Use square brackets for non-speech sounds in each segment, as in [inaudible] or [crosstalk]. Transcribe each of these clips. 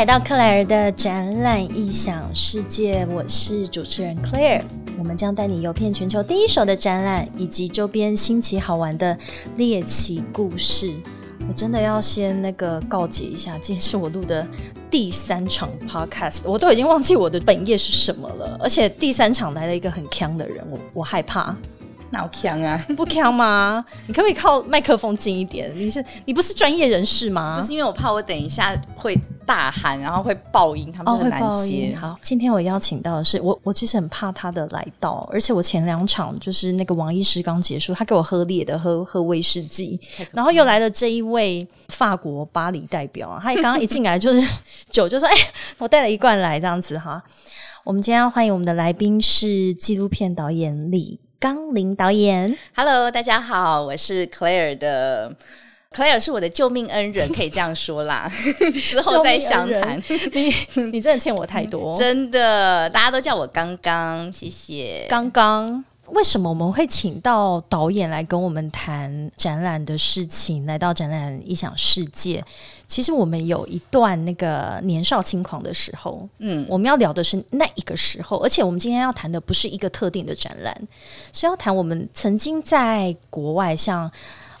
来到克莱尔的展览异想世界，我是主持人 Claire。我们将带你游遍全球第一手的展览以及周边新奇好玩的猎奇故事。我真的要先那个告诫一下，今天是我录的第三场 podcast，我都已经忘记我的本业是什么了。而且第三场来了一个很强的人，我我害怕。哪强啊？[laughs] 不强吗？你可不可以靠麦克风近一点？你是你不是专业人士吗？不是因为我怕我等一下会大喊，然后会爆音，他们很难接。好，今天我邀请到的是我，我其实很怕他的来到，而且我前两场就是那个王医师刚结束，他给我喝烈的，喝喝威士忌，然后又来了这一位法国巴黎代表啊，他刚刚一进来就是酒，就说：“ [laughs] 哎，我带了一罐来，这样子哈。”我们今天要欢迎我们的来宾是纪录片导演李。刚林导演，Hello，大家好，我是 Claire 的，Claire 是我的救命恩人，可以这样说啦。[laughs] 之后再详谈，你你真的欠我太多，真的，大家都叫我刚刚，谢谢。刚刚，为什么我们会请到导演来跟我们谈展览的事情？来到展览异想世界。其实我们有一段那个年少轻狂的时候，嗯，我们要聊的是那一个时候，而且我们今天要谈的不是一个特定的展览，是要谈我们曾经在国外，像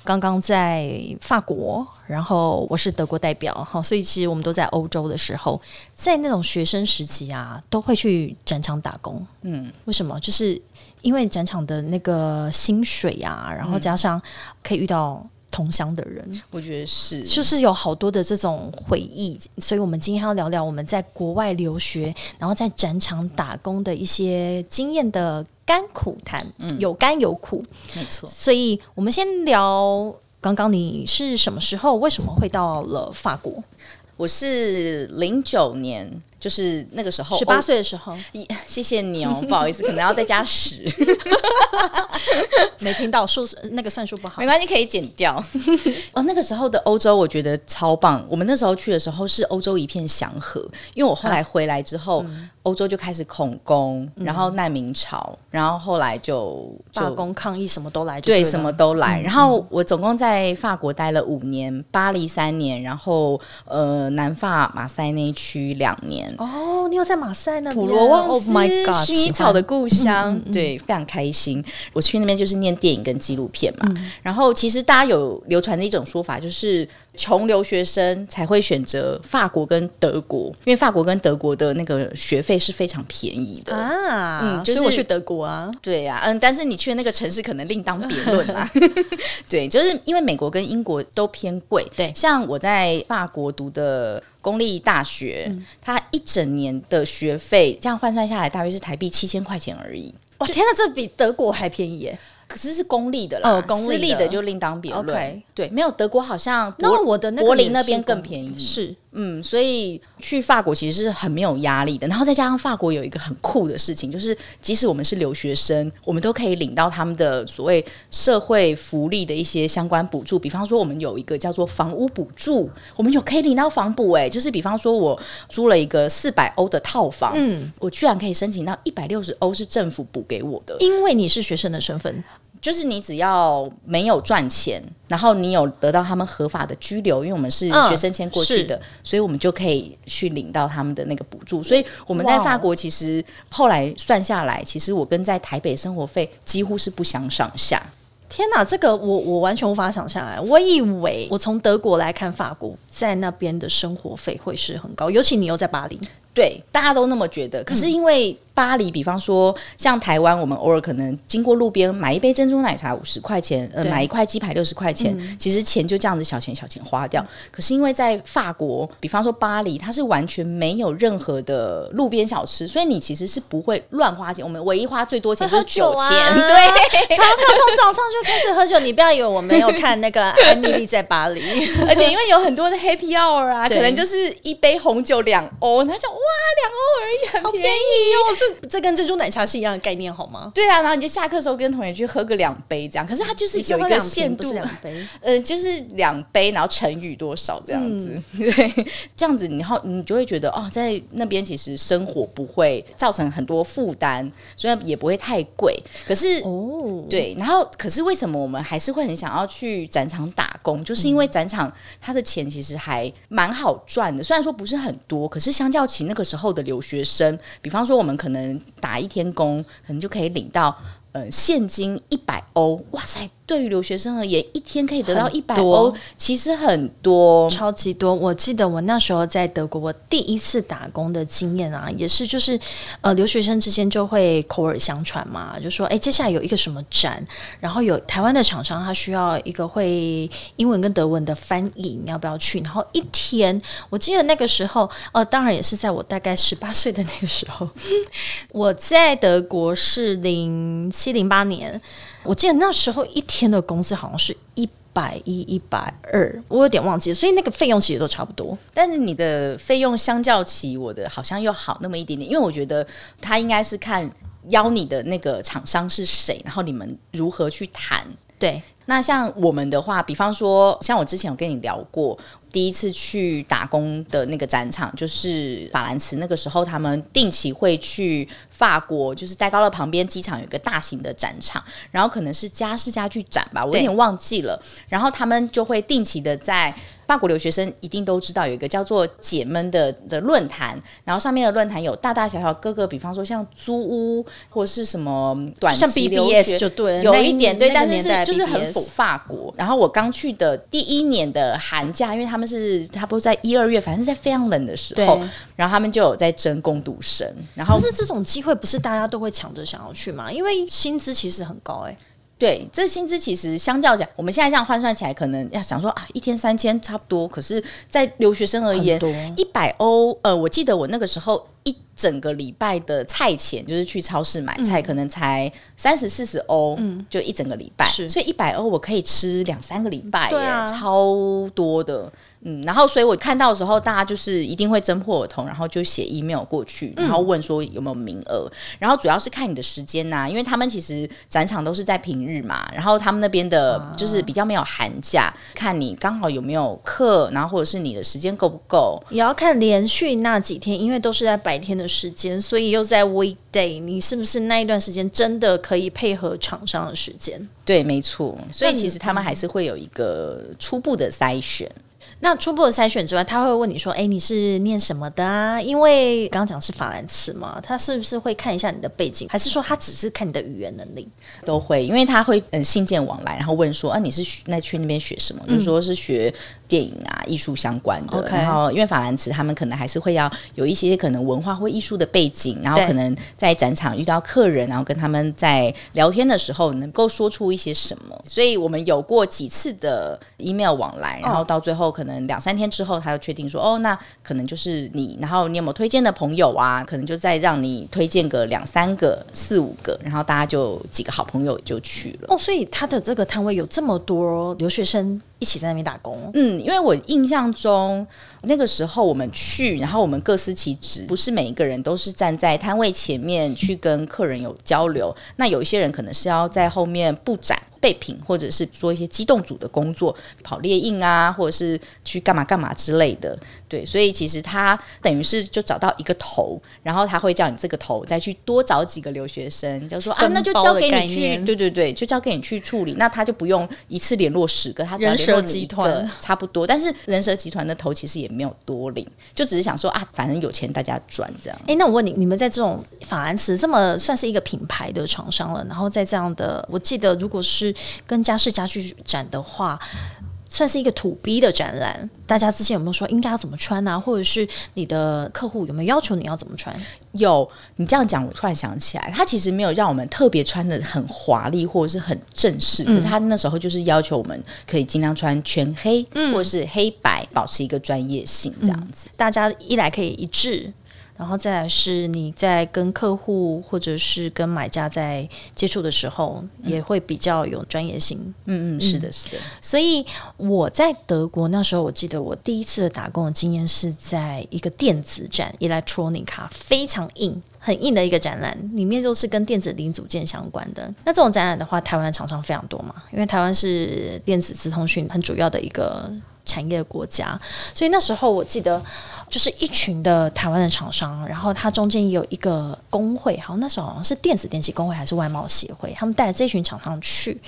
刚刚在法国，然后我是德国代表，哈，所以其实我们都在欧洲的时候，在那种学生时期啊，都会去展场打工，嗯，为什么？就是因为展场的那个薪水啊，然后加上可以遇到。同乡的人，我觉得是，就是有好多的这种回忆，所以我们今天要聊聊我们在国外留学，然后在展场打工的一些经验的甘苦谈，嗯，有甘有苦，没错。所以我们先聊，刚刚你是什么时候，为什么会到了法国？我是零九年。就是那个时候，十八岁的时候。[laughs] 谢谢你哦，[laughs] 不好意思，可能要再加十。[laughs] 没听到数那个算数不好，没关系，可以剪掉。哦，那个时候的欧洲，我觉得超棒。我们那时候去的时候是欧洲一片祥和，因为我后来回来之后，欧洲就开始恐攻，然后难民潮，然后后来就罢工抗议，什么都来，对，什么都来。然后我总共在法国待了五年，巴黎三年，然后呃，南法马赛那一区两年。哦，你有在马赛呢？普罗旺斯，薰衣草的故乡，对，非常开心。我去那边就是念电影跟纪录片嘛。然后其实大家有流传的一种说法，就是穷留学生才会选择法国跟德国，因为法国跟德国的那个学费是非常便宜的啊。嗯，就是我去德国啊，对呀，嗯，但是你去的那个城市可能另当别论啦。[laughs] 对，就是因为美国跟英国都偏贵。对，像我在法国读的。公立大学，它一整年的学费这样换算下来，大约是台币七千块钱而已。哇，天哪，这比德国还便宜耶！可是是公立的啦，私立的就另当别论。对，没有德国好像，那我的柏林那边更便宜。是，嗯，所以去法国其实是很没有压力的。然后再加上法国有一个很酷的事情，就是即使我们是留学生，我们都可以领到他们的所谓社会福利的一些相关补助。比方说，我们有一个叫做房屋补助，我们有可以领到房补。哎，就是比方说我租了一个四百欧的套房，嗯，我居然可以申请到一百六十欧是政府补给我的，因为你是学生的身份。就是你只要没有赚钱，然后你有得到他们合法的居留，因为我们是学生签过去的，所以我们就可以去领到他们的那个补助。所以我们在法国其实后来算下来，其实我跟在台北生活费几乎是不相上下。天哪，这个我我完全无法想象来。我以为我从德国来看法国，在那边的生活费会是很高，尤其你又在巴黎，对，大家都那么觉得。可是因为巴黎，比方说像台湾，我们偶尔可能经过路边买一杯珍珠奶茶五十块钱，呃，买一块鸡排六十块钱，其实钱就这样子小钱小钱花掉。可是因为在法国，比方说巴黎，它是完全没有任何的路边小吃，所以你其实是不会乱花钱。我们唯一花最多钱就是酒钱，[laughs] 对，常常从早上就开始喝酒。你不要以为我没有看那个艾米丽在巴黎，[laughs] 而且因为有很多的 Happy Hour 啊，可能就是一杯红酒两欧，他就哇两欧而已，很便宜哦，是这跟珍珠奶茶是一样的概念，好吗？对啊，然后你就下课的时候跟同学去喝个两杯这样，可是它就是有一个限度，两杯，呃，就是两杯，然后乘以多少这样子，[laughs] 对，这样子，然后你就会觉得哦，在那边其实生活不会造成很多负担，虽然也不会太贵。可是哦，对，然后可是为什么我们还是会很想要去展场打工？就是因为展场它的钱其实还蛮好赚的，虽然说不是很多，可是相较起那个时候的留学生，比方说我们可能能打一天工，可能就可以领到呃现金一百欧，哇塞！对于留学生而言，一天可以得到一百欧，其实很多，超级多。我记得我那时候在德国，我第一次打工的经验啊，也是就是呃，留学生之间就会口耳相传嘛，就说哎，接下来有一个什么展，然后有台湾的厂商，他需要一个会英文跟德文的翻译，你要不要去？然后一天，我记得那个时候，呃，当然也是在我大概十八岁的那个时候，我在德国是零七零八年。我记得那时候一天的工资好像是一百一、一百二，我有点忘记了，所以那个费用其实都差不多。但是你的费用相较起我的，好像又好那么一点点，因为我觉得他应该是看邀你的那个厂商是谁，然后你们如何去谈。对，那像我们的话，比方说，像我之前有跟你聊过。第一次去打工的那个展场，就是法兰茨。那个时候，他们定期会去法国，就是戴高乐旁边机场有一个大型的展场，然后可能是家饰家具展吧，我有点忘记了。然后他们就会定期的在。法国留学生一定都知道有一个叫做“姐们”的的论坛，然后上面的论坛有大大小小各个，比方说像租屋或者是什么短期留学，就对，有一点对，但是是就是很否法国。然后我刚去的第一年的寒假，因为他们是差不多在一二月，反正是在非常冷的时候，然后他们就有在争攻读生。然后是这种机会，不是大家都会抢着想要去嘛？因为薪资其实很高哎。对，这薪资其实相较讲，我们现在这样换算起来，可能要想说啊，一天三千差不多。可是，在留学生而言，一百欧，呃，我记得我那个时候一整个礼拜的菜钱，就是去超市买菜，可能才三十四十欧，嗯，就一整个礼拜。所以一百欧我可以吃两三个礼拜，耶，超多的。嗯，然后所以我看到的时候，大家就是一定会争破耳筒，然后就写 email 过去，然后问说有没有名额，然后主要是看你的时间呐，因为他们其实展场都是在平日嘛，然后他们那边的就是比较没有寒假，看你刚好有没有课，然后或者是你的时间够不够，也要看连续那几天，因为都是在白天的时间，所以又在 weekday，你是不是那一段时间真的可以配合厂商的时间？对，没错，所以其实他们还是会有一个初步的筛选。那初步的筛选之外，他会问你说：“哎，你是念什么的啊？”因为刚刚讲是法兰茨嘛，他是不是会看一下你的背景，还是说他只是看你的语言能力？都会，因为他会嗯信件往来，然后问说：“啊，你是那去那边学什么？”就说是学。电影啊，艺术相关的，然后因为法兰茨他们可能还是会要有一些可能文化或艺术的背景，然后可能在展场遇到客人，然后跟他们在聊天的时候能够说出一些什么。所以我们有过几次的 email 往来，然后到最后可能两三天之后，他就确定说，哦，那可能就是你，然后你有没有推荐的朋友啊？可能就再让你推荐个两三个、四五个，然后大家就几个好朋友就去了。哦，所以他的这个摊位有这么多留学生。一起在那边打工，嗯，因为我印象中那个时候我们去，然后我们各司其职，不是每一个人都是站在摊位前面去跟客人有交流，那有一些人可能是要在后面布展。备品，或者是做一些机动组的工作，跑猎印啊，或者是去干嘛干嘛之类的。对，所以其实他等于是就找到一个头，然后他会叫你这个头再去多找几个留学生，就说啊，那就交给你去，对对对，就交给你去处理。那他就不用一次联络十个，他人蛇集团差不多。但是人蛇集团的头其实也没有多领，就只是想说啊，反正有钱大家赚这样。哎，那我问你，你们在这种法兰茨这么算是一个品牌的厂商了，然后在这样的，我记得如果是。跟家饰家具展的话，算是一个土逼的展览。大家之前有没有说应该要怎么穿啊？或者是你的客户有没有要求你要怎么穿？有，你这样讲，我突然想起来，他其实没有让我们特别穿的很华丽或者是很正式，可是他那时候就是要求我们可以尽量穿全黑，或者是黑白，保持一个专业性这样子。大家一来可以一致。然后再来是你在跟客户或者是跟买家在接触的时候，也会比较有专业性。嗯嗯，是的，是的。所以我在德国那时候，我记得我第一次的打工的经验是在一个电子展 （Electronica），非常硬。很硬的一个展览，里面就是跟电子零组件相关的。那这种展览的话，台湾厂商非常多嘛，因为台湾是电子资通讯很主要的一个产业的国家，所以那时候我记得就是一群的台湾的厂商，然后它中间有一个工会，好像那时候好像是电子电器工会还是外贸协会，他们带着这群厂商去。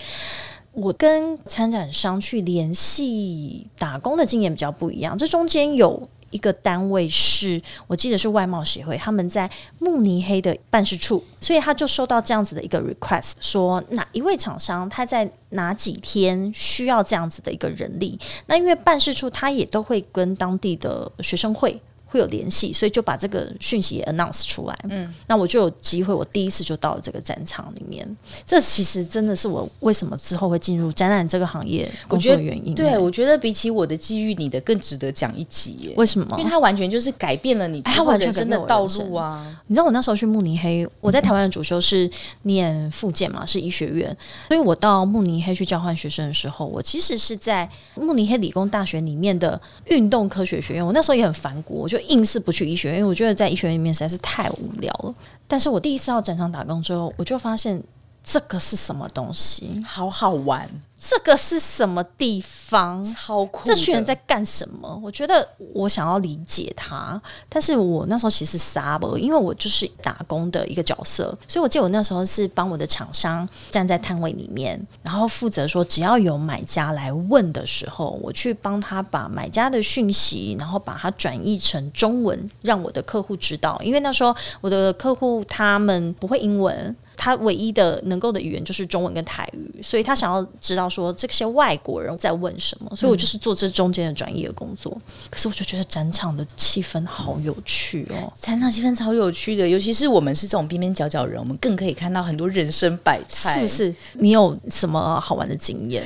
我跟参展商去联系打工的经验比较不一样，这中间有。一个单位是我记得是外贸协会，他们在慕尼黑的办事处，所以他就收到这样子的一个 request，说哪一位厂商他在哪几天需要这样子的一个人力，那因为办事处他也都会跟当地的学生会。会有联系，所以就把这个讯息也 announce 出来。嗯，那我就有机会，我第一次就到了这个展场里面。这其实真的是我为什么之后会进入展览这个行业工作的原因。对，我觉得比起我的机遇，你的更值得讲一集。为什么？因为它完全就是改变了你，它完全真的道路啊！你知道我那时候去慕尼黑，我在台湾的主修是念复健嘛，是医学院，所以我到慕尼黑去交换学生的时候，我其实是在慕尼黑理工大学里面的运动科学学院。我那时候也很反骨，我就。硬是不去医学院，因为我觉得在医学院里面实在是太无聊了。但是我第一次到展场打工之后，我就发现这个是什么东西，好好玩。这个是什么地方？超酷！这群人在干什么？我觉得我想要理解他，但是我那时候其实傻了，因为我就是打工的一个角色，所以我记得我那时候是帮我的厂商站在摊位里面，然后负责说，只要有买家来问的时候，我去帮他把买家的讯息，然后把它转译成中文，让我的客户知道，因为那时候我的客户他们不会英文。他唯一的能够的语言就是中文跟台语，所以他想要知道说这些外国人在问什么，所以我就是做这中间的专业的工作。可是我就觉得展场的气氛好有趣哦，展场气氛超有趣的，尤其是我们是这种边边角角人，我们更可以看到很多人生百态。是不是？你有什么好玩的经验？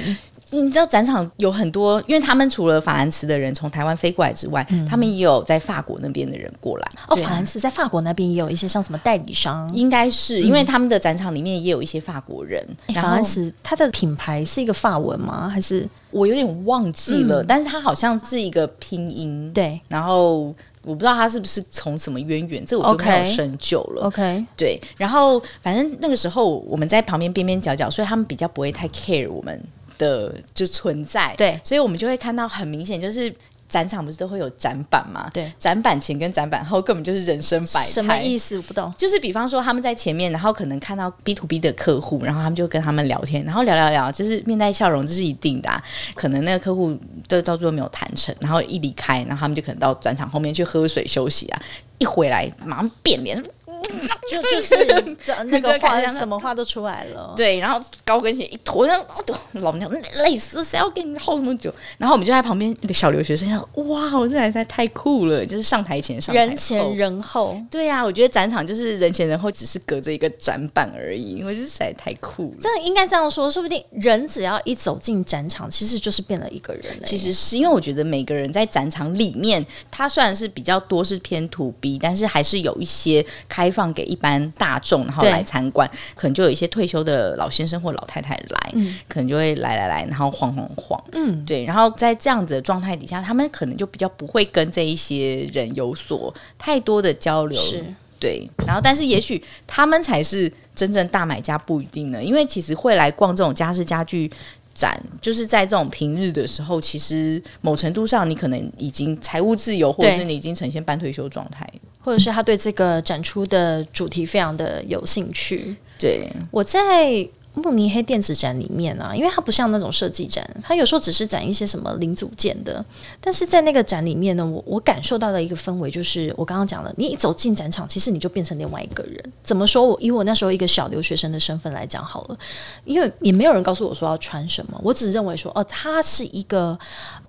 你知道展场有很多，因为他们除了法兰茨的人从台湾飞过来之外，他们也有在法国那边的人过来。哦，法兰茨在法国那边也有一些像什么代理商，应该是因为他们的展场里面也有一些法国人。法兰茨它的品牌是一个法文吗？还是我有点忘记了？但是它好像是一个拼音。对，然后我不知道它是不是从什么渊源，这我就没有深究了。OK，对，然后反正那个时候我们在旁边边边角角，所以他们比较不会太 care 我们。的就存在，对，所以我们就会看到很明显，就是展场不是都会有展板嘛？对，展板前跟展板后根本就是人生百态。什么意思？我不懂。就是比方说他们在前面，然后可能看到 B to B 的客户，然后他们就跟他们聊天，然后聊聊聊，就是面带笑容，这是一定的。可能那个客户都到最后没有谈成，然后一离开，然后他们就可能到展场后面去喝水休息啊，一回来马上变脸。[laughs] 就 [laughs] 就是那个话，什么话都出来了。[laughs] 对，然后高跟鞋一脱，然后老娘累死，谁要跟你耗那么久？然后我们就在旁边那个小留学生想：“哇，我这台在太酷了！”就是上台前，上人前人后。对呀，我觉得展场就是人前人后，只是隔着一个展板而已。我觉得实在太酷了。真的应该这样说，说不定人只要一走进展场，其实就是变了一个人。其实是因为我觉得每个人在展场里面，他虽然是比较多是偏土逼，但是还是有一些开。放给一般大众，然后来参观，可能就有一些退休的老先生或老太太来，可能就会来来来，然后晃晃晃，嗯，对。然后在这样子的状态底下，他们可能就比较不会跟这一些人有所太多的交流，是，对。然后，但是也许他们才是真正大买家，不一定呢，因为其实会来逛这种家饰家具。展就是在这种平日的时候，其实某程度上，你可能已经财务自由，或者是你已经呈现半退休状态，或者是他对这个展出的主题非常的有兴趣。对，我在。慕尼黑电子展里面啊，因为它不像那种设计展，它有时候只是展一些什么零组件的。但是在那个展里面呢，我我感受到的一个氛围就是，我刚刚讲了，你一走进展场，其实你就变成另外一个人。怎么说？我以我那时候一个小留学生的身份来讲好了，因为也没有人告诉我说要穿什么，我只认为说，哦，它是一个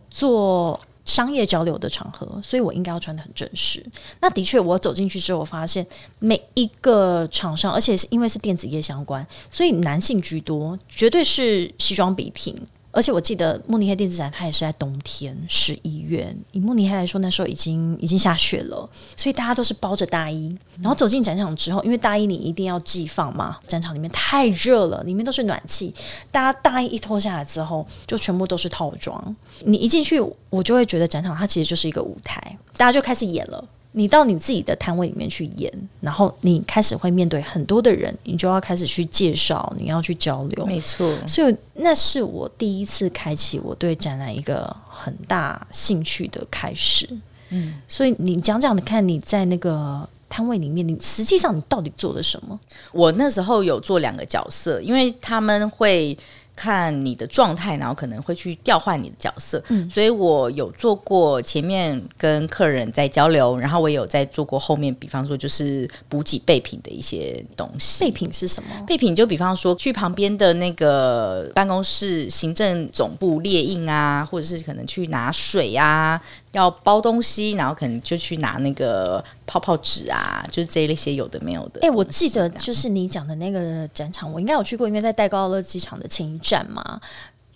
做。商业交流的场合，所以我应该要穿的很正式。那的确，我走进去之后，我发现每一个厂商，而且是因为是电子业相关，所以男性居多，绝对是西装笔挺。而且我记得慕尼黑电子展，它也是在冬天十一月。以慕尼黑来说，那时候已经已经下雪了，所以大家都是包着大衣。然后走进展场之后，因为大衣你一定要寄放嘛，展场里面太热了，里面都是暖气。大家大衣一脱下来之后，就全部都是套装。你一进去，我就会觉得展场它其实就是一个舞台，大家就开始演了。你到你自己的摊位里面去演，然后你开始会面对很多的人，你就要开始去介绍，你要去交流。没错，所以那是我第一次开启我对展览一个很大兴趣的开始。嗯，所以你讲讲，看你在那个摊位里面，你实际上你到底做了什么？我那时候有做两个角色，因为他们会。看你的状态，然后可能会去调换你的角色。嗯，所以我有做过前面跟客人在交流，然后我有在做过后面，比方说就是补给备品的一些东西。备品是什么？备品就比方说去旁边的那个办公室行政总部列印啊，或者是可能去拿水呀。要包东西，然后可能就去拿那个泡泡纸啊，就是这一些有的没有的。哎，我记得就是你讲的那个展场，我应该有去过，因为在戴高乐机场的前一站嘛，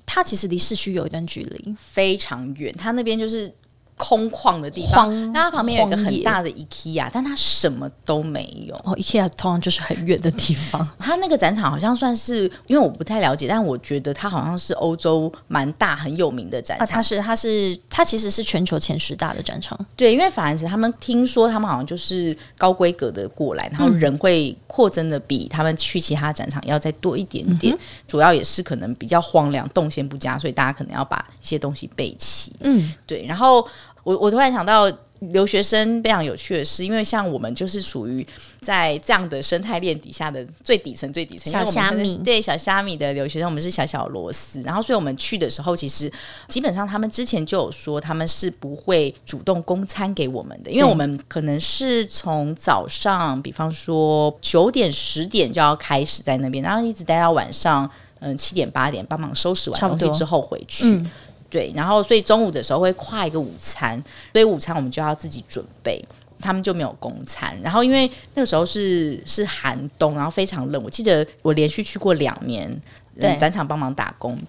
它其实离市区有一段距离，非常远。它那边就是。空旷的地方，那它旁边有一个很大的 IKEA，但它什么都没有。哦，IKEA 通常就是很远的地方。[laughs] 它那个展场好像算是，因为我不太了解，但我觉得它好像是欧洲蛮大很有名的展场。它是，它是，它其实是全球前十大的展场。对，因为法兰斯他们听说他们好像就是高规格的过来，然后人会扩增的比他们去其他展场要再多一点点。主要也是可能比较荒凉，动线不佳，所以大家可能要把一些东西备齐。嗯，对，然后。我我突然想到，留学生非常有趣的是，因为像我们就是属于在这样的生态链底下的最底层、最底层小虾米，对小虾米的留学生，我们是小小螺丝。然后，所以我们去的时候，其实基本上他们之前就有说，他们是不会主动供餐给我们的，因为我们可能是从早上，比方说九点、十点就要开始在那边，然后一直待到晚上，嗯，七点、八点，帮忙收拾完东西之后回去。对，然后所以中午的时候会跨一个午餐，所以午餐我们就要自己准备，他们就没有公餐。然后因为那个时候是是寒冬，然后非常冷，我记得我连续去过两年，对，展场帮忙打工。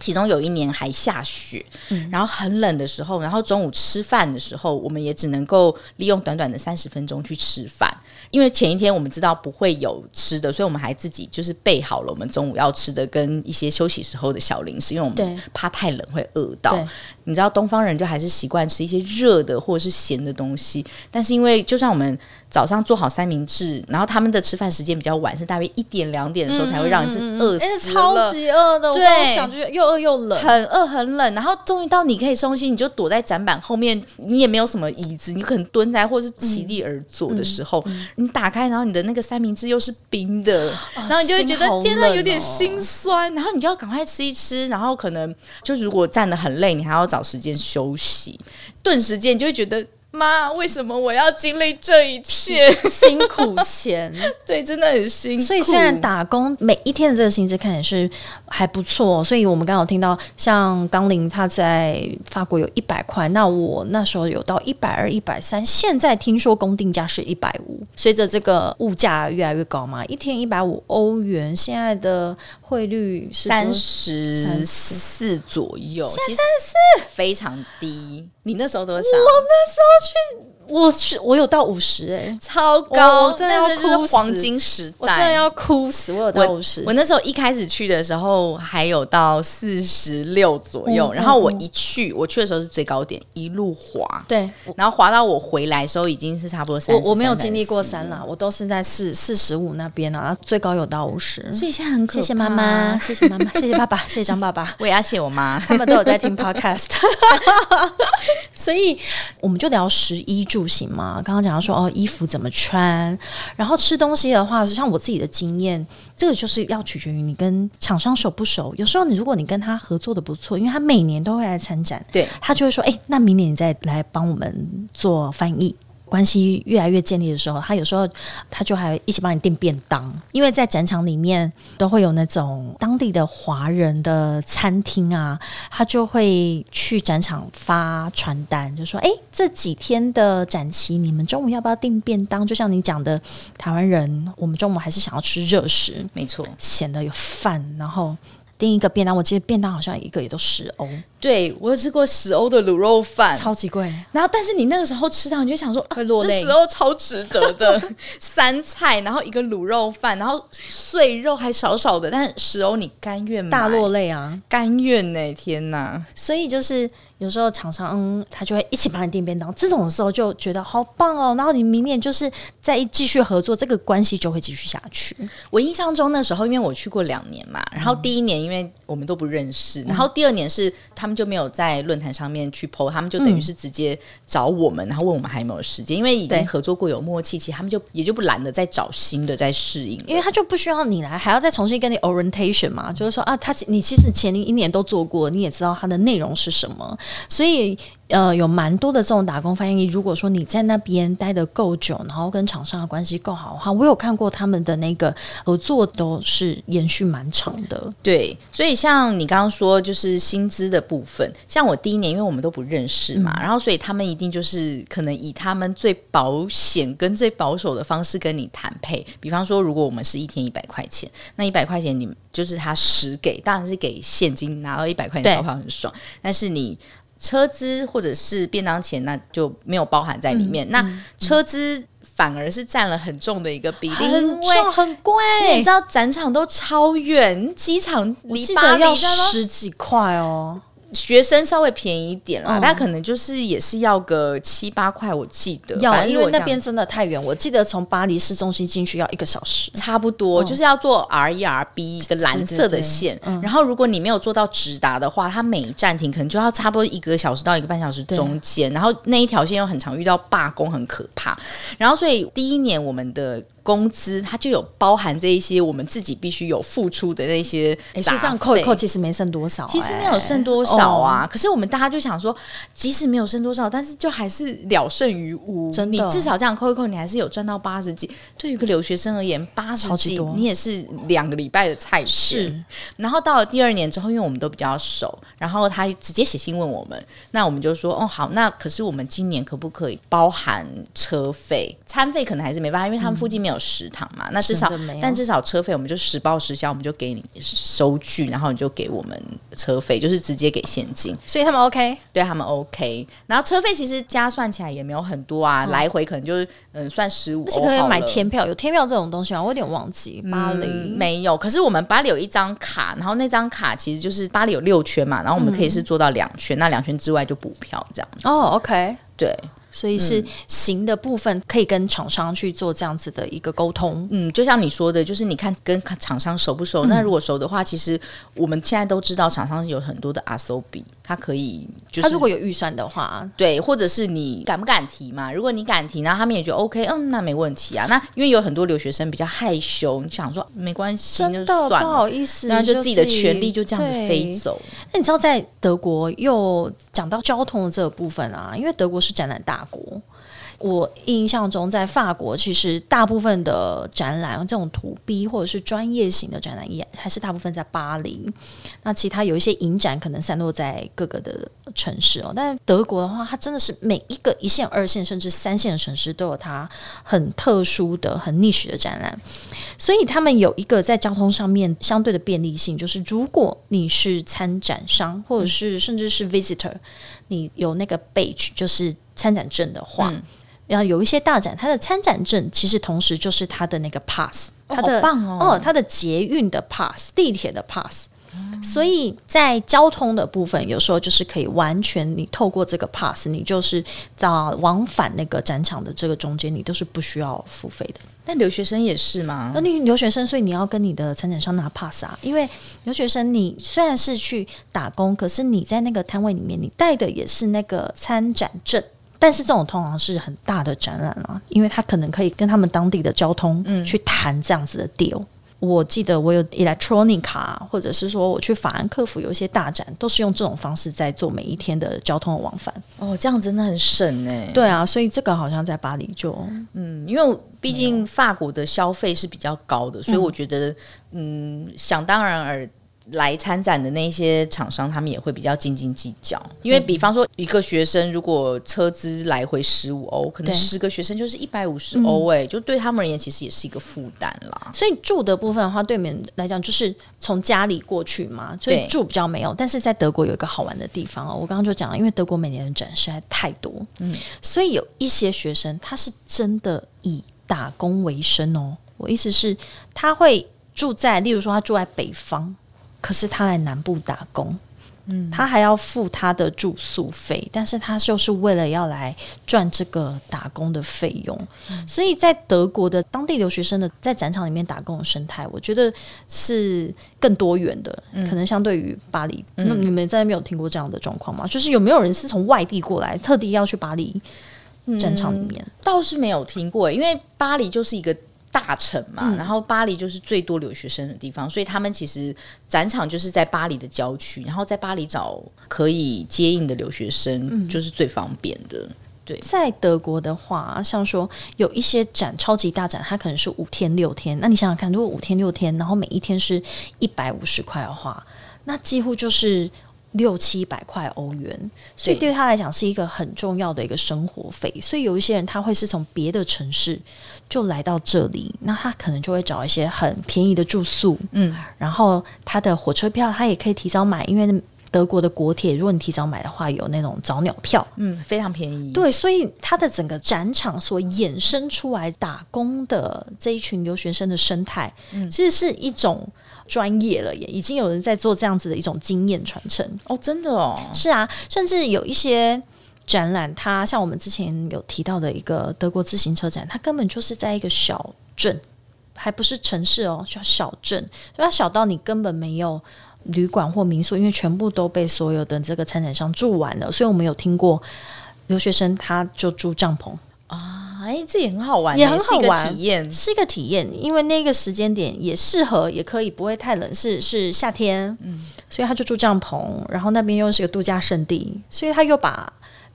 其中有一年还下雪，然后很冷的时候，然后中午吃饭的时候，我们也只能够利用短短的三十分钟去吃饭，因为前一天我们知道不会有吃的，所以我们还自己就是备好了我们中午要吃的跟一些休息时候的小零食，因为我们怕太冷会饿到。你知道东方人就还是习惯吃一些热的或者是咸的东西，但是因为就像我们早上做好三明治，然后他们的吃饭时间比较晚，是大约一点两点的时候才会让你是饿死了，超级饿的，对，想就又饿又冷，很饿很冷，然后终于到你可以松心，你就躲在展板后面，你也没有什么椅子，你可能蹲在或是起立而坐的时候，你打开，然后你的那个三明治又是冰的，然后你就会觉得天呐，有点心酸，然后你就要赶快吃一吃，然后可能就如果站的很累，你还要找时间休息，顿时间你就会觉得。妈，为什么我要经历这一切辛苦钱？[laughs] 对，真的很辛苦。所以虽然打工每一天的这个薪资看起来是还不错，所以我们刚好听到像刚林他在法国有一百块，那我那时候有到一百二、一百三，现在听说公定价是一百五。随着这个物价越来越高嘛，一天一百五欧元，现在的汇率是三十四左右，其实三十四非常低。你那时候多少？我那时候去。我是我有到五十哎，超高，真的要哭死！黄金时代，我真的要哭死！我有到五十。我那时候一开始去的时候还有到四十六左右，然后我一去，我去的时候是最高点，一路滑，对，然后滑到我回来的时候已经是差不多三。我我没有经历过三了，我都是在四四十五那边啊，最高有到五十，所以现在很可谢谢妈妈，谢谢妈妈，谢谢爸爸，[laughs] 谢谢张爸爸，我也要谢我妈，他们都有在听 podcast，[laughs] 所以我们就聊十一住行嘛，刚刚。讲到说哦，衣服怎么穿，然后吃东西的话，像我自己的经验，这个就是要取决于你跟厂商熟不熟。有时候你如果你跟他合作的不错，因为他每年都会来参展，对他就会说，哎，那明年你再来帮我们做翻译。关系越来越建立的时候，他有时候他就还一起帮你订便当，因为在展场里面都会有那种当地的华人的餐厅啊，他就会去展场发传单，就说：“哎，这几天的展期，你们中午要不要订便当？”就像你讲的，台湾人我们中午还是想要吃热食，没错，显得有饭，然后。订一个便当，我记得便当好像一个也都十欧，对我有吃过十欧的卤肉饭，超级贵。然后，但是你那个时候吃到，你就想说会落泪这十欧超值得的，[laughs] 三菜，然后一个卤肉饭，然后碎肉还少少的，但是十欧你甘愿吗大落泪啊！甘愿呢、天哪！所以就是有时候厂商嗯，他就会一起帮你订便当，这种的时候就觉得好棒哦。然后你明年就是再一继续合作，这个关系就会继续下去。我印象中那时候，因为我去过两年嘛，然后第一年因为我们都不认识，然后第二年是他们就没有在论坛上面去 PO，他们就等于是直接找我们，然后问我们还有没有时间，因为已经合作过有默契，其实他们就也就不懒得再找新的再适应，因为他就不需要你来，还要再重新跟你 orientation 嘛，就是说啊，他你其实前一年都做过，你也知道它的内容是什么，所以呃，有蛮多的这种打工翻译。如果说你在那边待的够久，然后跟厂商的关系够好的话，我有看过他们的那个合作都是延续蛮长的。对，所以像你刚刚说，就是薪资的部分，像我第一年，因为我们都不认识嘛，然后所以他们一定就是可能以他们最保险跟最保守的方式跟你谈配。比方说，如果我们是一天一百块钱，那一百块钱你就是他实给，当然是给现金，拿到一百块钱对钞票很爽，但是你。车资或者是便当钱，那就没有包含在里面。那车资反而是占了很重的一个比例，因很为重很贵，你知道展场都超远，机场我离巴黎要十几块哦。学生稍微便宜一点啦，嗯但可能就是也是要个七八块，我记得。要，反正因为那边真的太远，我记得从巴黎市中心进去要一个小时。差不多，嗯就是要坐 R E R B 一个蓝色的线，然后如果你没有做到直达的话，它每一站停可能就要差不多一个小时到一个半小时中间，然后那一条线又很常遇到罢工，很可怕。然后所以第一年我们的工资它就有包含这一些我们自己必须有付出的那些哎，杂所以这样扣一扣，其实没剩多少、其实哎没有剩多少啊，哦可是我们大家就想说，即使没有剩多少，但是就还是了胜于无。真的你至少这样扣一扣，你还是有赚到八十几。对于一个留学生而言，八十几你也是两个礼拜的菜钱。是，然后到了第二年之后，因为我们都比较熟，然后他直接写信问我们，那我们就说，哦好，那可是我们今年可不可以包含车费、餐费？可能还是没办法，因为他们附近没有食堂嘛。那至少但至少车费我们就实报实销，我们就给你收据，然后你就给我们车费，就是直接给现金，所以他们 OK。对他们 OK。然后车费其实加算起来也没有很多啊，来回可能就是嗯算十五而且可以买天票，有天票这种东西吗？我有点忘记。巴黎、嗯没有，可是我们巴黎有一张卡，然后那张卡其实就是巴黎有六圈嘛，然后我们可以是做到两圈，那两圈之外就补票这样。哦，OK，对，所以是行的部分可以跟厂商去做这样子的一个沟通。嗯，就像你说的，就是你看跟厂商熟不熟？那如果熟的话，其实我们现在都知道厂商有很多的 SOB，它可以就是他如果有预算的话，对，或者是你敢不敢提嘛？如果你敢提，然后他们也觉得 OK，嗯，那没问题啊。那因为有很多留学生比较害羞，你想说没关系，真的不就算了，好意思，然后就自己的权利就这样子飞走。那你知道，在德国又讲到交通的这个部分啊，因为德国是展览大国。我印象中，在法国其实大部分的展览，这种图 B 或者是专业型的展览，也还是大部分在巴黎。那其他有一些影展可能散落在各个的城市哦。但德国的话，它真的是每一个一线、二线甚至三线的城市都有它很特殊的、很 niche 的展览。所以他们有一个在交通上面相对的便利性，就是如果你是参展商，或者是甚至是 visitor，你有那个 badge，就是参展证的话。然后有一些大展，它的参展证其实同时就是它的那个 pass，哦它的、好棒哦它的捷运的 pass，地铁的 pass。所以在交通的部分，有时候就是可以完全你透过这个 pass，你就是到往返那个展场的这个中间，你都是不需要付费的。但留学生也是吗那？你留学生，所以你要跟你的参展商拿 pass 啊，因为留学生你虽然是去打工，可是你在那个摊位里面，你带的也是那个参展证。但是这种通常是很大的展览啊，因为他可能可以跟他们当地的交通去谈这样子的 deal。我记得我有 electronic 卡，或者是说我去法兰克福有一些大展，都是用这种方式在做每一天的交通的往返。哦，这样真的很省哎。对啊，所以这个好像在巴黎就嗯，因为毕竟法国的消费是比较高的，所以我觉得，嗯，想当然而来参展的那些厂商，他们也会比较斤斤计较，因为比方说一个学生如果车资来回十五欧，可能十个学生就是一百五十欧，哎，就对他们而言其实也是一个负担啦。所以住的部分的话，对你们来讲就是从家里过去嘛，所以住比较没有。但是在德国有一个好玩的地方哦，我刚刚就讲了，因为德国每年的展实在太多，嗯，所以有一些学生他是真的以打工为生哦。我意思是，他会住在，例如说他住在北方，可是他来南部打工。嗯，他还要付他的住宿费，但是他就是为了要来赚这个打工的费用，所以在德国的当地留学生的在展场里面打工的生态，我觉得是更多元的，可能相对于巴黎。那你们在那边有听过这样的状况吗？就是有没有人是从外地过来，特地要去巴黎展场里面？倒是没有听过，因为巴黎就是一个大城嘛，然后巴黎就是最多留学生的地方，所以他们其实展场就是在巴黎的郊区，然后在巴黎找可以接应的留学生，就是最方便的。对在德国的话，像说有一些展超级大展，它可能是五天六天。那你想想看，如果五天六天，然后每一天是一百五十块的话，那几乎就是六七百块欧元。所以对他来讲是一个很重要的一个生活费。所以有一些人他会是从别的城市就来到这里，那他可能就会找一些很便宜的住宿，嗯，然后他的火车票他也可以提早买，因为德国的国铁，如果你提早买的话，有那种早鸟票。嗯，非常便宜。对，所以它的整个展场所衍生出来打工的这一群留学生的生态，其实是一种专业了，也已经有人在做这样子的一种经验传承。哦，真的哦，是啊，甚至有一些展览，它像我们之前有提到的一个德国自行车展，它根本就是在一个小镇，还不是城市哦，叫小镇，所以它小到你根本没有。旅馆或民宿，因为全部都被所有的这个参展商住完了，所以我们有听过留学生他就住帐篷，啊，哎，这也很好玩，也很好玩体验。是一个体验，因为那个时间点也适合，也可以不会太冷，是是夏天，嗯，所以他就住帐篷，然后那边又是个度假胜地，所以他又把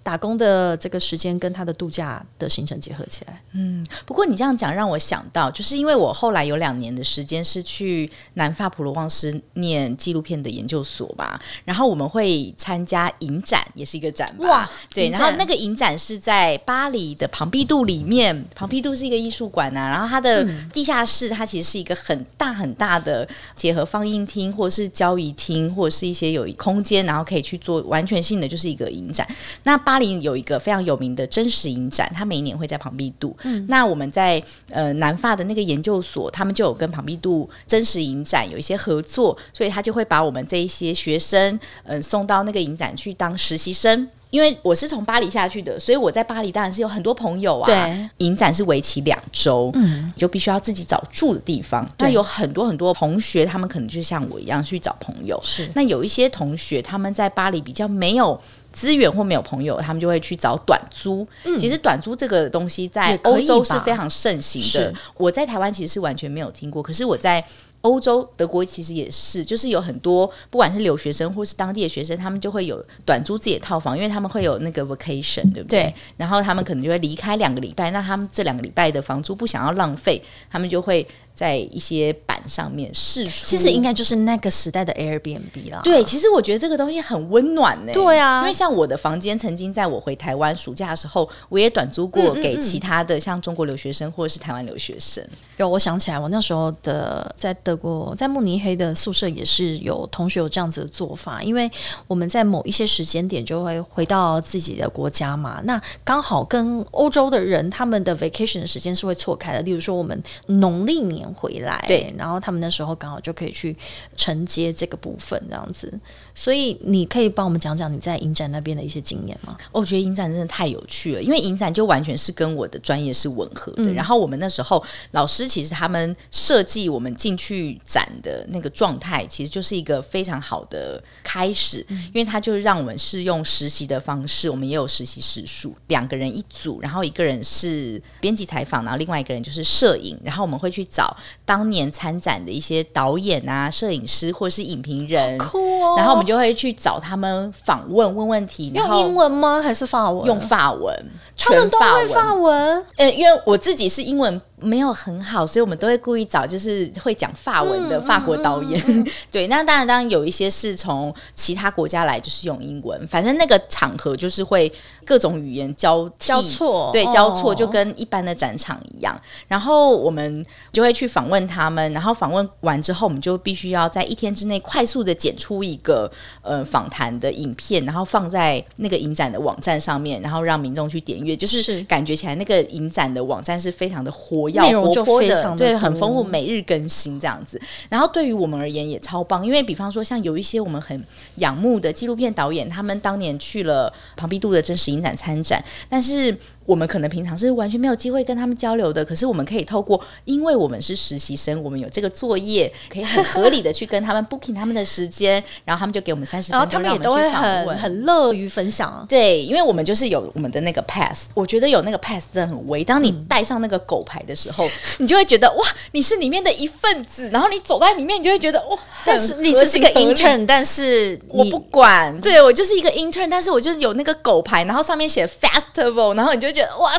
打工的这个时间跟他的度假的行程结合起来。嗯不过你这样讲让我想到，就是因为我后来有两年的时间是去南法普罗旺斯念纪录片的研究所吧，然后我们会参加影展，也是一个展吧。哇对，然后那个影展是在巴黎的庞毕度里面，庞毕度是一个艺术馆啊，然后它的地下室它其实是一个很大很大的结合放映厅或者是交易厅或者是一些有空间，然后可以去做完全性的就是一个影展。那巴黎有一个非常有名的真实影展，它每一年会在庞毕度。嗯那我们在呃南法的那个研究所，他们就有跟庞毕度真实影展有一些合作，所以他就会把我们这一些学生嗯、呃送到那个影展去当实习生。因为我是从巴黎下去的，所以我在巴黎当然是有很多朋友啊。对，影展是为期两周，嗯，就必须要自己找住的地方。那有很多很多同学，他们可能就像我一样去找朋友。是那有一些同学他们在巴黎比较没有资源或没有朋友，他们就会去找短租。其实短租这个东西在欧洲是非常盛行的。我在台湾其实是完全没有听过，可是我在。欧洲、德国其实也是，就是有很多不管是留学生或是当地的学生，他们就会有短租自己的套房，因为他们会有那个 vacation，对不对？对然后他们可能就会离开两个礼拜，那他们这两个礼拜的房租不想要浪费，他们就会在一些板上面试出。其实应该就是那个时代的 Airbnb 啦。对，其实我觉得这个东西很温暖呢、对啊因为像我的房间，曾经在我回台湾暑假的时候，我也短租过给其他的像中国留学生或者是台湾留学生。有，我想起来，我那时候的在德国，在慕尼黑的宿舍也是有同学有这样子的做法，因为我们在某一些时间点就会回到自己的国家嘛，那刚好跟欧洲的人他们的 vacation 的时间是会错开的，例如说我们农历年回来，对，然后他们那时候刚好就可以去承接这个部分，这样子，所以你可以帮我们讲讲你在影展那边的一些经验吗？哦我觉得影展真的太有趣了，因为影展就完全是跟我的专业是吻合的。然后我们那时候老师其实他们设计我们进去展的那个状态，其实就是一个非常好的开始，因为他就让我们是用实习的方式，我们也有实习时数，两个人一组，然后一个人是编辑采访，然后另外一个人就是摄影，然后我们会去找当年参展的一些导演啊、摄影师或者是影评人。酷哦然后我们就会去找他们访问、问问题，用英文吗？还是法文？用法文，他们都。会法文。呃，因为我自己是英文没有很好，所以我们都会故意找就是会讲法文的法国导演。[laughs] 对，那当然，当然有一些是从其他国家来，就是用英文。反正那个场合就是会各种语言交交错，对，交错就跟一般的展场一样。然后我们就会去访问他们，然后访问完之后，我们就必须要在一天之内快速的剪出一个呃访谈的影片，然后放在那个影展的网站上面，然后让民众去点阅，就是感觉起来那个影展的网站是非常的活跃、活泼的，对，很丰富，每日更新这样子。然后对于我们而言也超棒，因为比方说像有一些我们很仰慕的纪录片导演，他们当年去了庞毕度的真实影展参展，但是。我们可能平常是完全没有机会跟他们交流的，可是我们可以透过，因为我们是实习生，我们有这个作业，可以很合理的去跟他们 booking 他们的时间，然后他们就 [laughs] 给我们三十分钟，他们也都会很很乐于分享。对，因为我们就是有我们的那个 pass，我觉得有那个 pass 真的很威。当你带上那个狗牌的时候，[laughs] 你就会觉得哇，你是里面的一份子，然后你走在里面，你就会觉得哇，但是你只是个 intern，但是我不管，对我就是一个 intern，但是我就是有那个狗牌，然后上面写 festival，然后你就觉得哇。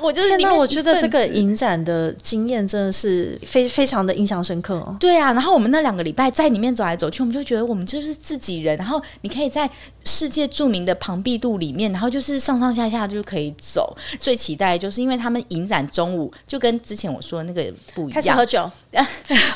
我就是，那我觉得这个影展的经验真的是非非常的印象深刻哦。对啊，然后我们那两个礼拜在里面走来走去，我们就觉得我们就是自己人。然后你可以在世界著名的庞毕度里面，然后就是上上下下就可以走。最期待就是因为他们影展中午就跟之前我说的那个不一样，开始喝酒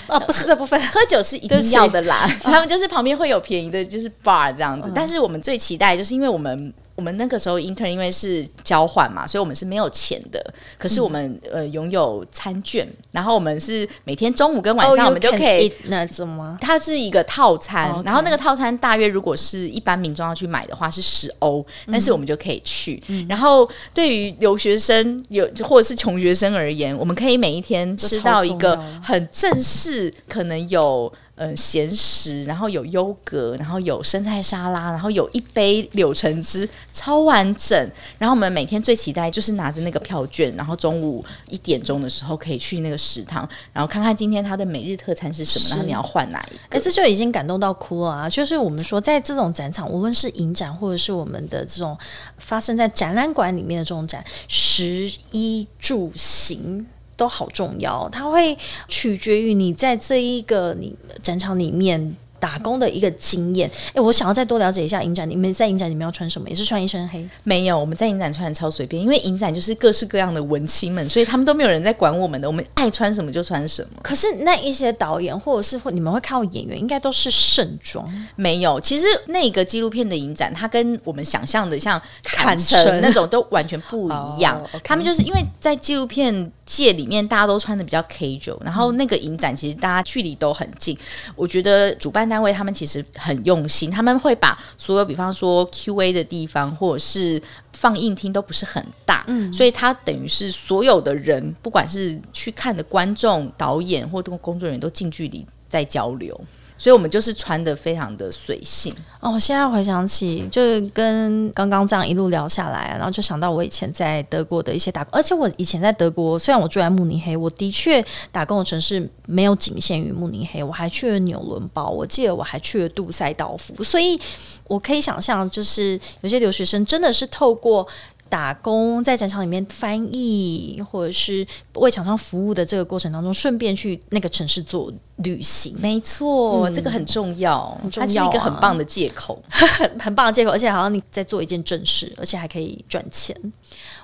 啊，不是这部分，喝酒是一定要的啦。他们就是旁边会有便宜的，就是 bar 这样子。但是我们最期待就是因为我们。我们那个时候 intern 因为是交换嘛，所以我们是没有钱的。可是我们呃拥有餐券，然后我们是每天中午跟晚上我们就可以那什么？它是一个套餐，然后那个套餐大约如果是一般民众要去买的话是十欧，但是我们就可以去。然后对于留学生有或者是穷学生而言，我们可以每一天吃到一个很正式，可能有。呃，咸食，然后有优格，然后有生菜沙拉，然后有一杯柳橙汁，超完整。然后我们每天最期待就是拿着那个票券，然后中午一点钟的时候可以去那个食堂，然后看看今天他的每日特餐是什么，然后你要换哪一个。哎，这就已经感动到哭了啊！就是我们说，在这种展场，无论是影展或者是我们的这种发生在展览馆里面的这种展，食衣住行。都好重要，它会取决于你在这一个你展场里面。打工的一个经验，哎，我想要再多了解一下影展。你们在影展里面要穿什么？也是穿一身黑？没有，我们在影展穿的超随便，因为影展就是各式各样的文青们，所以他们都没有人在管我们的，我们爱穿什么就穿什么。可是那一些导演或者是或你们会看到演员，应该都是盛装。没有，其实那个纪录片的影展，它跟我们想象的像坎城那种都完全不一样。[laughs] 他们就是因为在纪录片界里面，大家都穿的比较 casual，然后那个影展其实大家距离都很近。我觉得主办单位他们其实很用心，他们会把所有比方说 Q&A 的地方或者是放映厅都不是很大，嗯，所以他等于是所有的人，不管是去看的观众、导演或工工作人员，都近距离在交流。所以我们就是穿的非常的随性哦。现在回想起，就是跟刚刚这样一路聊下来，然后就想到我以前在德国的一些打工，而且我以前在德国，虽然我住在慕尼黑，我的确打工的城市没有仅限于慕尼黑，我还去了纽伦堡，我记得我还去了杜塞道夫，所以我可以想象，就是有些留学生真的是透过。打工在展场里面翻译，或者是为厂商服务的这个过程当中，顺便去那个城市做旅行。没错，这个很重要，它是一个很棒的借口，[laughs] 很棒的借口。而且好像你在做一件正事，而且还可以赚钱。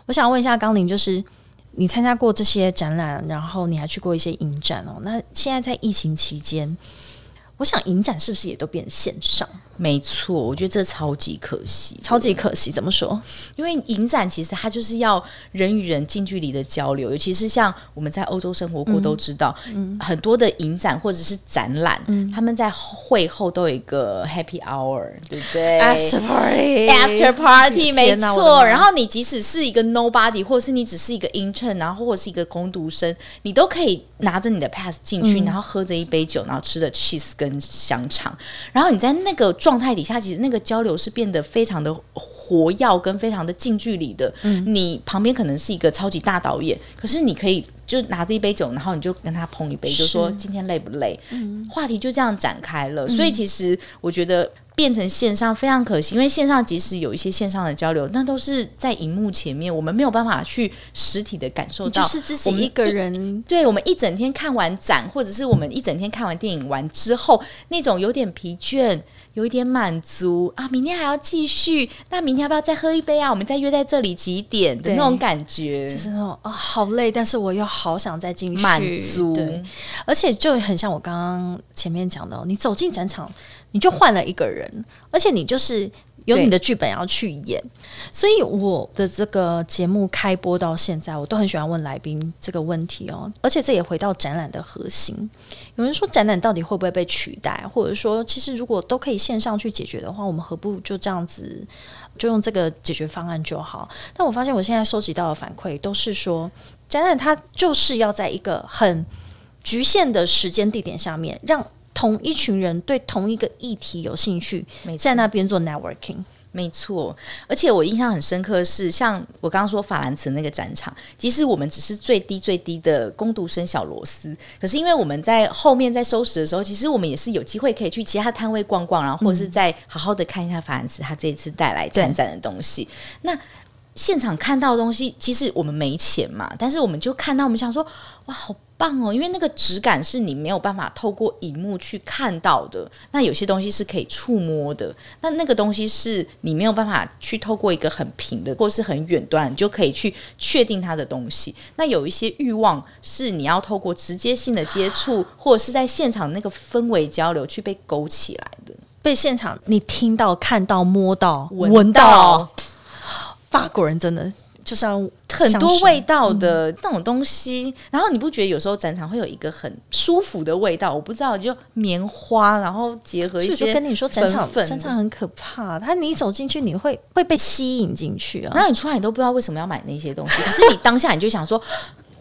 我想问一下刚林，就是你参加过这些展览，然后你还去过一些影展哦。那现在在疫情期间，我想影展是不是也都变线上？没错，我觉得这超级可惜，超级可惜。怎么说？因为影展其实它就是要人与人近距离的交流，尤其是像我们在欧洲生活过都知道，很多的影展或者是展览，他们在会后都有一个 happy hour，对不对？After party，After party，没错。然后你即使是一个 nobody，或者是你只是一个 intern，然后或者是一个工读生，你都可以拿着你的 pass 进去，然后喝着一杯酒，然后吃着 cheese 跟香肠，然后你在那个状态底下，其实那个交流是变得非常的活跃，跟非常的近距离的。嗯，你旁边可能是一个超级大导演，可是你可以就拿着一杯酒，然后你就跟他碰一杯，就说今天累不累？嗯，话题就这样展开了。所以其实我觉得。变成线上非常可惜，因为线上即使有一些线上的交流，那都是在荧幕前面，我们没有办法去实体的感受到，就是自己一个人。对我们一整天看完展，或者是我们一整天看完电影完之后，那种有点疲倦。有一点满足啊，明天还要继续，那明天要不要再喝一杯啊？我们再约在这里几点的那种感觉，就是那种啊，好累，但是我又好想再进去满足。对，而且就很像我刚刚前面讲的，你走进展场，你就换了一个人，而且你就是。有你的剧本要去演，所以我的这个节目开播到现在，我都很喜欢问来宾这个问题哦。而且这也回到展览的核心。有人说展览到底会不会被取代，或者说其实如果都可以线上去解决的话，我们何不就这样子就用这个解决方案就好？但我发现我现在收集到的反馈都是说，展览它就是要在一个很局限的时间地点下面让。同一群人对同一个议题有兴趣，在那边做 networking，没错。而且我印象很深刻的是，像我刚刚说法兰茨那个展场，即使我们只是最低最低的攻读生小螺丝，可是因为我们在后面在收拾的时候，其实我们也是有机会可以去其他摊位逛逛，然后或者是再好好的看一下法兰茨他这一次带来参展的东西。那现场看到的东西，其实我们没钱嘛，但是我们就看到，我们想说，哇，好。棒哦，因为那个质感是你没有办法透过荧幕去看到的。那有些东西是可以触摸的，那那个东西是你没有办法去透过一个很平的或是很远端就可以去确定它的东西。那有一些欲望是你要透过直接性的接触，或者是在现场那个氛围交流去被勾起来的。被现场你听到、看到、摸到、闻到，法国人真的。就是很多味道的那种东西，然后你不觉得有时候展场会有一个很舒服的味道？我不知道，就棉花，然后结合一些跟你说展场展场很可怕，它你走进去你会会被吸引进去啊，然后你出来你都不知道为什么要买那些东西，[laughs] 可是你当下你就想说。[laughs]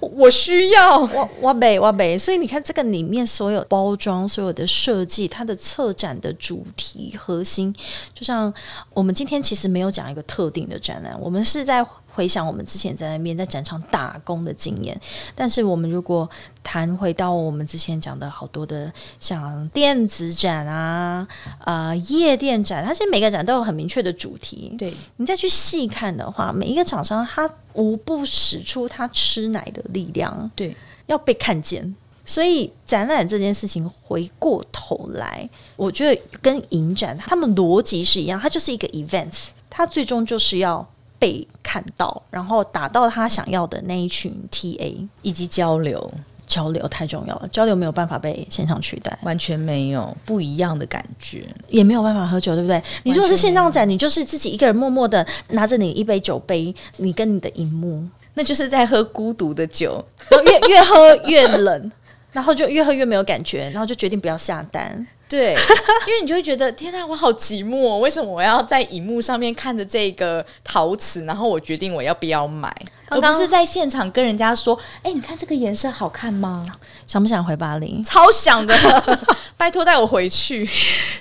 我需要哇哇北哇北，所以你看这个里面所有包装、所有的设计，它的策展的主题核心，就像我们今天其实没有讲一个特定的展览，我们是在回想我们之前在那边在展场打工的经验。但是我们如果谈回到我们之前讲的好多的像电子展啊、呃夜店展，它其实每个展都有很明确的主题。对你再去细看的话，每一个厂商他。无不使出他吃奶的力量，对，要被看见。所以展览这件事情，回过头来，我觉得跟影展他们逻辑是一样，它就是一个 events，它最终就是要被看到，然后打到他想要的那一群 TA 以及交流。交流太重要了，交流没有办法被线上取代，完全没有不一样的感觉，也没有办法喝酒，对不对？你如果是线上展，你就是自己一个人默默的拿着你一杯酒杯，你跟你的荧幕，那就是在喝孤独的酒，然后越越喝越冷，[laughs] 然后就越喝越没有感觉，然后就决定不要下单。对，[laughs] 因为你就会觉得天哪，我好寂寞，为什么我要在荧幕上面看着这个陶瓷，然后我决定我要不要买，而不是在现场跟人家说，哎，你看这个颜色好看吗？想不想回巴黎？超想的，[laughs] 拜托带我回去。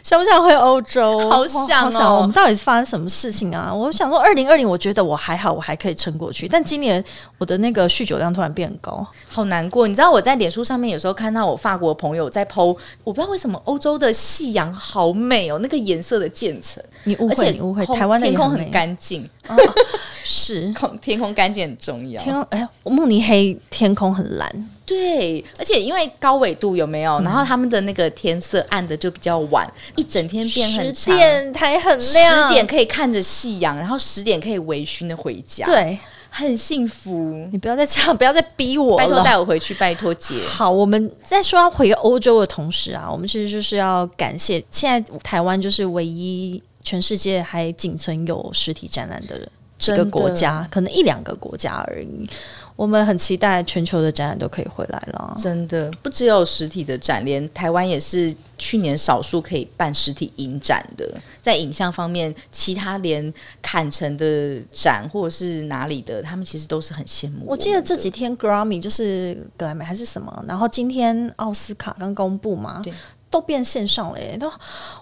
想不想回欧洲？好想哦！我们到底是发生什么事情啊？我想说，二零二零，我觉得我还好，我还可以撑过去。但今年我的那个酗酒量突然变高，好难过。你知道我在脸书上面有时候看到我法国朋友在 PO，我不知道为什么欧洲的夕阳好美哦，那个颜色的渐层。你误会，你误会。台湾的天空很干净，[laughs] 是空天空干净很重要。天空哎，慕尼黑天空很蓝。对，而且因为高纬度有没有？然后他们的那个天色暗的就比较晚，一整天变很长，十点还很亮，十点可以看着夕阳，然后十点可以微醺的回家，对，很幸福。你不要再这样，[laughs] 不要再逼我拜托带我回去，拜托姐。好，我们在说要回欧洲的同时啊，我们其实就是要感谢现在台湾就是唯一全世界还仅存有实体展览的几个国家，可能一两个国家而已。我们很期待全球的展览都可以回来了，真的不只有实体的展，连台湾也是去年少数可以办实体影展的。在影像方面，其他连坎城的展或者是哪里的，他们其实都是很羡慕。我记得这几天 Grammy 就是格莱美还是什么，然后今天奥斯卡刚公布嘛，对，都变线上了，都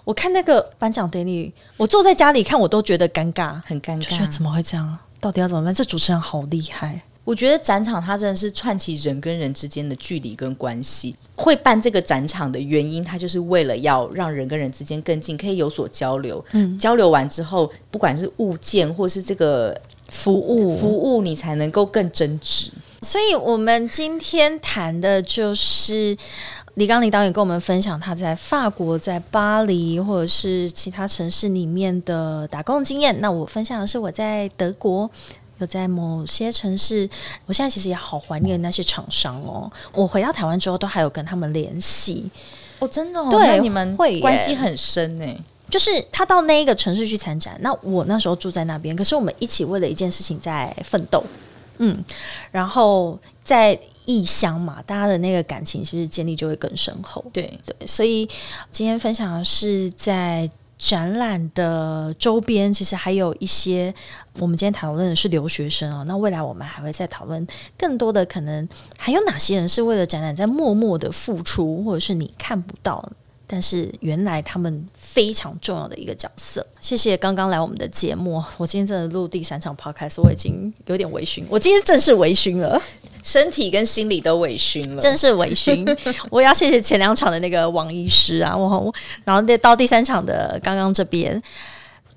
我看那个颁奖典礼，我坐在家里看，我都觉得尴尬，很尴尬，觉得怎么会这样？到底要怎么办？这主持人好厉害。我觉得展场它真的是串起人跟人之间的距离跟关系。会办这个展场的原因，它就是为了要让人跟人之间更近，可以有所交流。嗯，交流完之后，不管是物件或是这个服务服务，你才能够更真挚。所以，我们今天谈的就是李刚林导演跟我们分享他在法国、在巴黎或者是其他城市里面的打工经验。那我分享的是我在德国。有在某些城市，我现在其实也好怀念那些厂商哦。我回到台湾之后，都还有跟他们联系哦，真的，哦对，你们会关系很深呢。就是他到那一个城市去参展，那我那时候住在那边，可是我们一起为了一件事情在奋斗，嗯，然后在异乡嘛，大家的那个感情其实建立就会更深厚。对对，所以今天分享的是在。展览的周边其实还有一些，我们今天讨论的是留学生啊，那未来我们还会再讨论更多的可能，还有哪些人是为了展览在默默的付出，或者是你看不到，但是原来他们非常重要的一个角色。谢谢刚刚来我们的节目，我今天真的录第三场 podcast，我已经有点微醺，我今天正式微醺了。身体跟心理都微醺了，真是微醺。[laughs] 我要谢谢前两场的那个王医师啊，我然后到第三场的刚刚这边，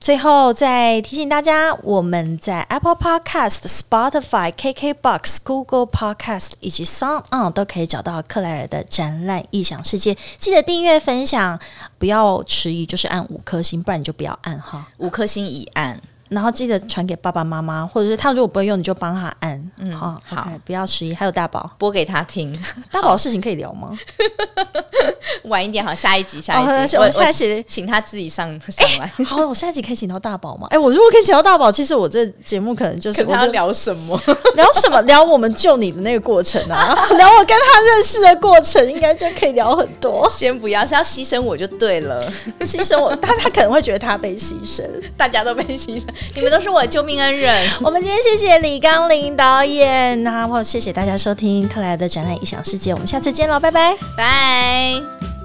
最后再提醒大家，我们在 Apple Podcast、Spotify、KKBox、Google Podcast 以及 Sound On 都可以找到克莱尔的展览异想世界。记得订阅、分享，不要迟疑，就是按五颗星，不然你就不要按哈，五颗星已按。然后记得传给爸爸妈妈，或者是他如果不会用，你就帮他按。嗯，好，好，不要迟疑。还有大宝，播给他听。大宝的事情可以聊吗？晚一点好，下一集，下一集，我下一集请他自己上上来。好，我下一集可以请到大宝吗？哎，我如果可以请到大宝，其实我这节目可能就是我要聊什么？聊什么？聊我们救你的那个过程啊，[laughs] 聊我跟他认识的过程，应该就可以聊很多。先不要，是要牺牲我就对了，[laughs] 牺牲我，他他可能会觉得他被牺牲，大家都被牺牲。你们都是我的救命恩人。[laughs] 我们今天谢谢李刚林导演，然后谢谢大家收听克莱的展览异想世界。我们下次见喽，拜拜，拜。